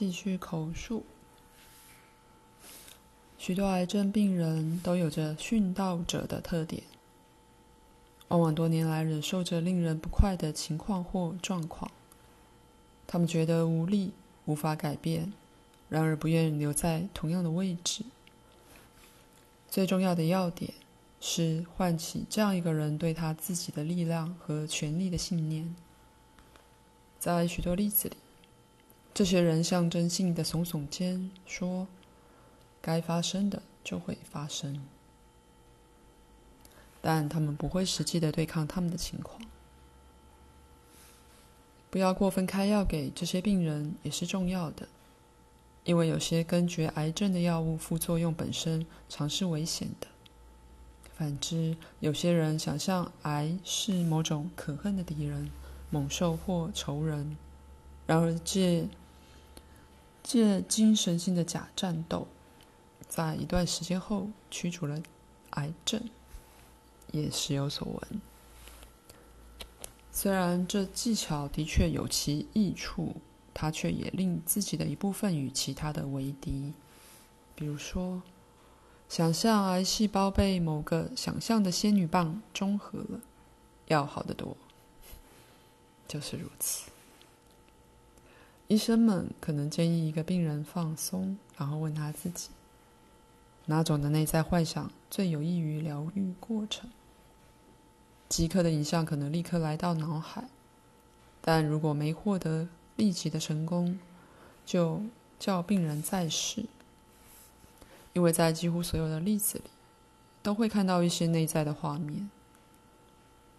继续口述。许多癌症病人都有着殉道者的特点，往往多年来忍受着令人不快的情况或状况。他们觉得无力，无法改变，然而不愿留在同样的位置。最重要的要点是唤起这样一个人对他自己的力量和权力的信念。在许多例子里，这些人象征性的耸耸肩，说：“该发生的就会发生。”但他们不会实际的对抗他们的情况。不要过分开药给这些病人也是重要的。因为有些根绝癌症的药物副作用本身常是危险的。反之，有些人想象癌是某种可恨的敌人、猛兽或仇人，然而这借精神性的假战斗，在一段时间后驱除了癌症，也时有所闻。虽然这技巧的确有其益处。它却也令自己的一部分与其他的为敌，比如说，想象癌细胞被某个想象的仙女棒中和了，要好得多。就是如此。医生们可能建议一个病人放松，然后问他自己，哪种的内在幻想最有益于疗愈过程？即刻的影像可能立刻来到脑海，但如果没获得。立即的成功，就叫病人再试，因为在几乎所有的例子里，都会看到一些内在的画面。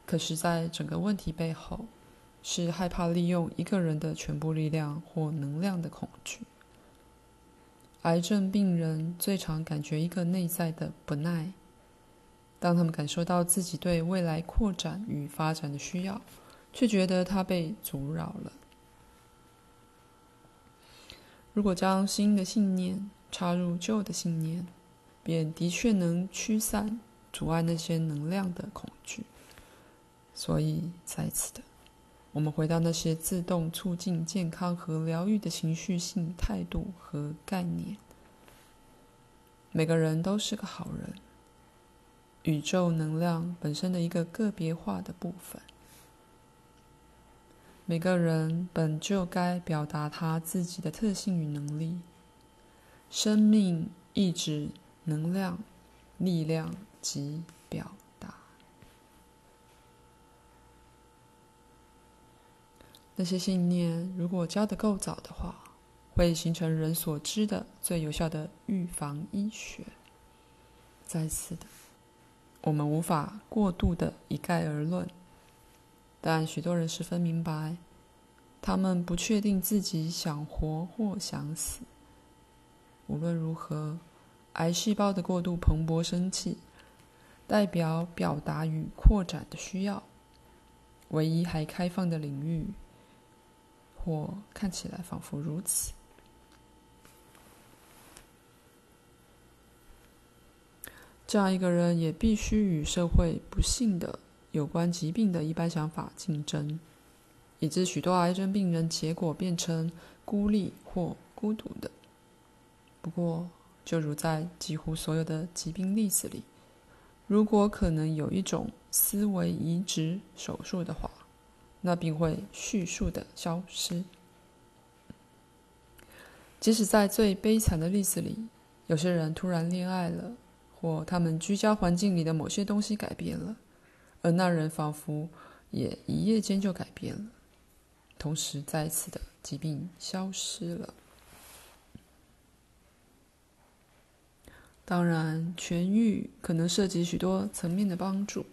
可是，在整个问题背后，是害怕利用一个人的全部力量或能量的恐惧。癌症病人最常感觉一个内在的不耐，当他们感受到自己对未来扩展与发展的需要，却觉得它被阻扰了。如果将新的信念插入旧的信念，便的确能驱散阻碍那些能量的恐惧。所以，在此的，我们回到那些自动促进健康和疗愈的情绪性态度和概念。每个人都是个好人，宇宙能量本身的一个个别化的部分。每个人本就该表达他自己的特性与能力，生命、意志、能量、力量及表达。那些信念，如果教得够早的话，会形成人所知的最有效的预防医学。再次的，我们无法过度的一概而论。但许多人十分明白，他们不确定自己想活或想死。无论如何，癌细胞的过度蓬勃生气，代表表达与扩展的需要。唯一还开放的领域，或看起来仿佛如此。这样一个人也必须与社会不幸的。有关疾病的一般想法竞争，以致许多癌症病人结果变成孤立或孤独的。不过，就如在几乎所有的疾病例子里，如果可能有一种思维移植手术的话，那病会迅速的消失。即使在最悲惨的例子里，有些人突然恋爱了，或他们居家环境里的某些东西改变了。而那人仿佛也一夜间就改变了，同时再次的疾病消失了。当然，痊愈可能涉及许多层面的帮助。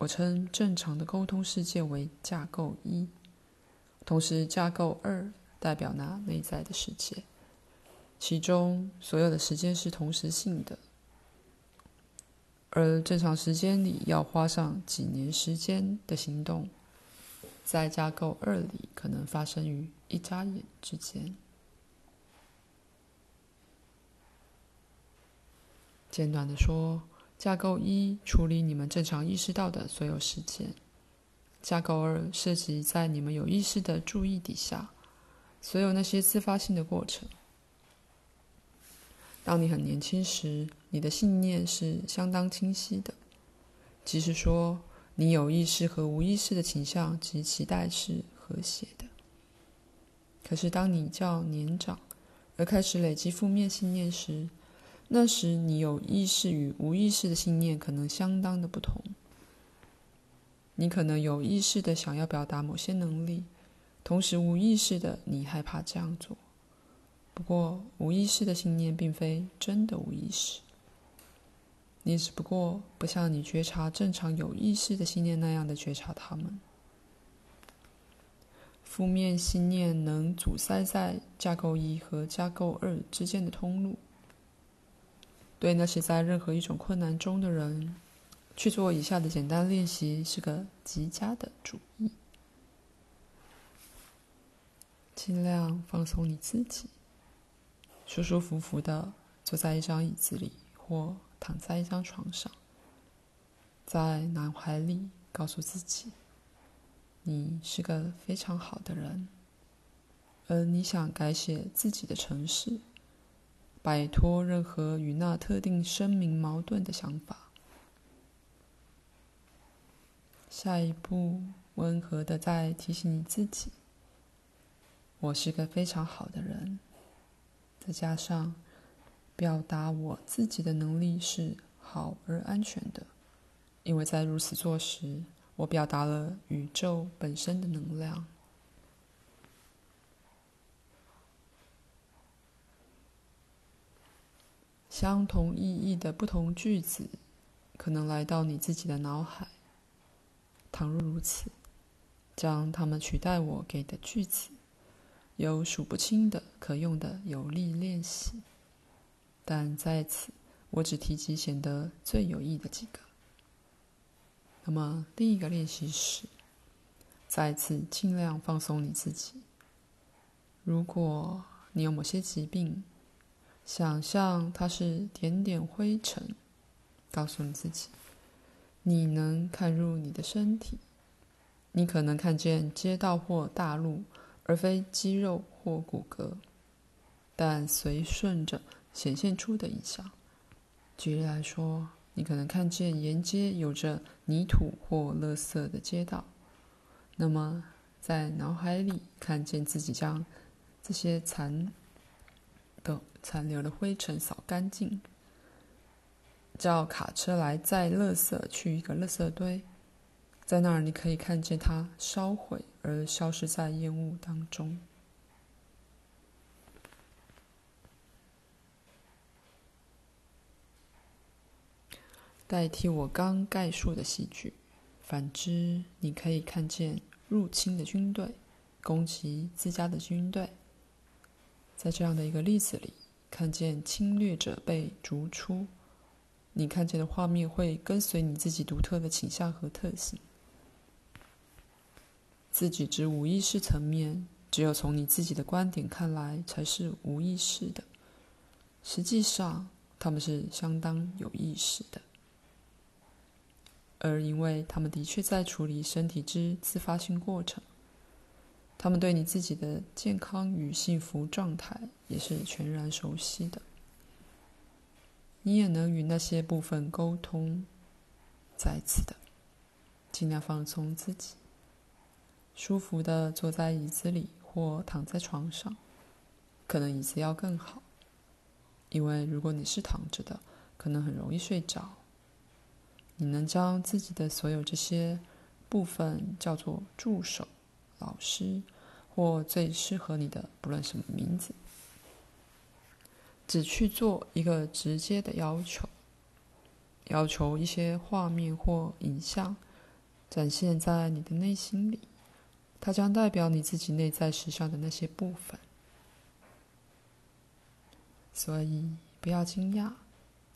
我称正常的沟通世界为架构一，同时架构二代表那内在的世界，其中所有的时间是同时性的。而正常时间里要花上几年时间的行动，在架构二里可能发生于一眨眼之间。简短的说，架构一处理你们正常意识到的所有事件，架构二涉及在你们有意识的注意底下，所有那些自发性的过程。当你很年轻时，你的信念是相当清晰的，即是说，你有意识和无意识的倾向及期待是和谐的。可是，当你较年长而开始累积负面信念时，那时你有意识与无意识的信念可能相当的不同。你可能有意识的想要表达某些能力，同时无意识的你害怕这样做。不过，无意识的信念并非真的无意识，你只不过不像你觉察正常有意识的信念那样的觉察它们。负面信念能阻塞在架构一和架构二之间的通路。对那些在任何一种困难中的人，去做以下的简单练习是个极佳的主意。尽量放松你自己，舒舒服服的坐在一张椅子里，或躺在一张床上，在脑海里告诉自己。你是个非常好的人，而你想改写自己的城市，摆脱任何与那特定声明矛盾的想法。下一步，温和的再提醒你自己：我是个非常好的人。再加上，表达我自己的能力是好而安全的，因为在如此做时。我表达了宇宙本身的能量。相同意义的不同句子可能来到你自己的脑海。倘若如此，将它们取代我给的句子，有数不清的可用的有力练习。但在此，我只提及显得最有益的几个。那么，第一个练习是再次尽量放松你自己。如果你有某些疾病，想象它是点点灰尘，告诉你自己，你能看入你的身体，你可能看见街道或大路，而非肌肉或骨骼，但随顺着显现出的影像。举例来说。你可能看见沿街有着泥土或垃圾的街道，那么在脑海里看见自己将这些残残留的灰尘扫干净，叫卡车来载垃圾去一个垃圾堆，在那儿你可以看见它烧毁而消失在烟雾当中。代替我刚概述的戏剧。反之，你可以看见入侵的军队攻击自家的军队。在这样的一个例子里，看见侵略者被逐出，你看见的画面会跟随你自己独特的倾向和特性。自己之无意识层面，只有从你自己的观点看来才是无意识的。实际上，他们是相当有意识的。而因为他们的确在处理身体之自发性过程，他们对你自己的健康与幸福状态也是全然熟悉的。你也能与那些部分沟通。再次的，尽量放松自己，舒服的坐在椅子里或躺在床上，可能椅子要更好，因为如果你是躺着的，可能很容易睡着。你能将自己的所有这些部分叫做助手、老师，或最适合你的，不论什么名字，只去做一个直接的要求，要求一些画面或影像展现在你的内心里，它将代表你自己内在实相的那些部分。所以不要惊讶，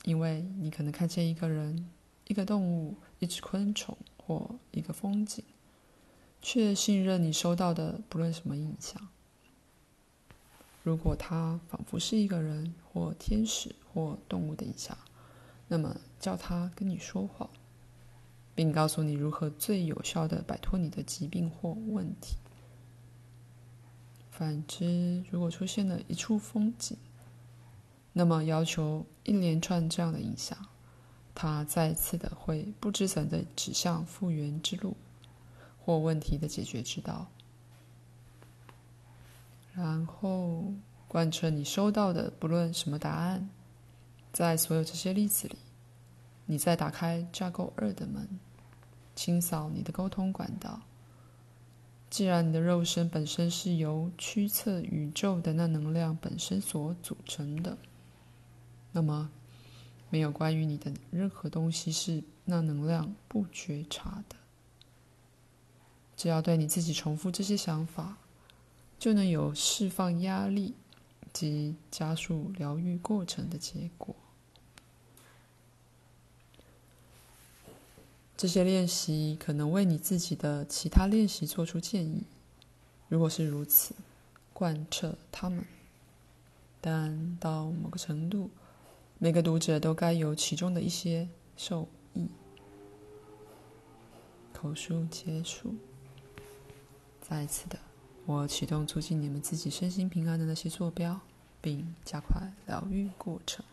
因为你可能看见一个人。一个动物、一只昆虫或一个风景，却信任你收到的不论什么影像。如果它仿佛是一个人或天使或动物的影像，那么叫它跟你说话，并告诉你如何最有效的摆脱你的疾病或问题。反之，如果出现了一处风景，那么要求一连串这样的影响，它再次的会不知怎的指向复原之路，或问题的解决之道。然后贯彻你收到的不论什么答案，在所有这些例子里，你再打开架构二的门，清扫你的沟通管道。既然你的肉身本身是由驱策宇宙的那能量本身所组成的，那么没有关于你的任何东西是那能量不觉察的。只要对你自己重复这些想法，就能有释放压力及加速疗愈过程的结果。这些练习可能为你自己的其他练习做出建议。如果是如此，贯彻它们。但到某个程度，每个读者都该有其中的一些受益。口述结束。再次的，我启动促进你们自己身心平安的那些坐标，并加快疗愈过程。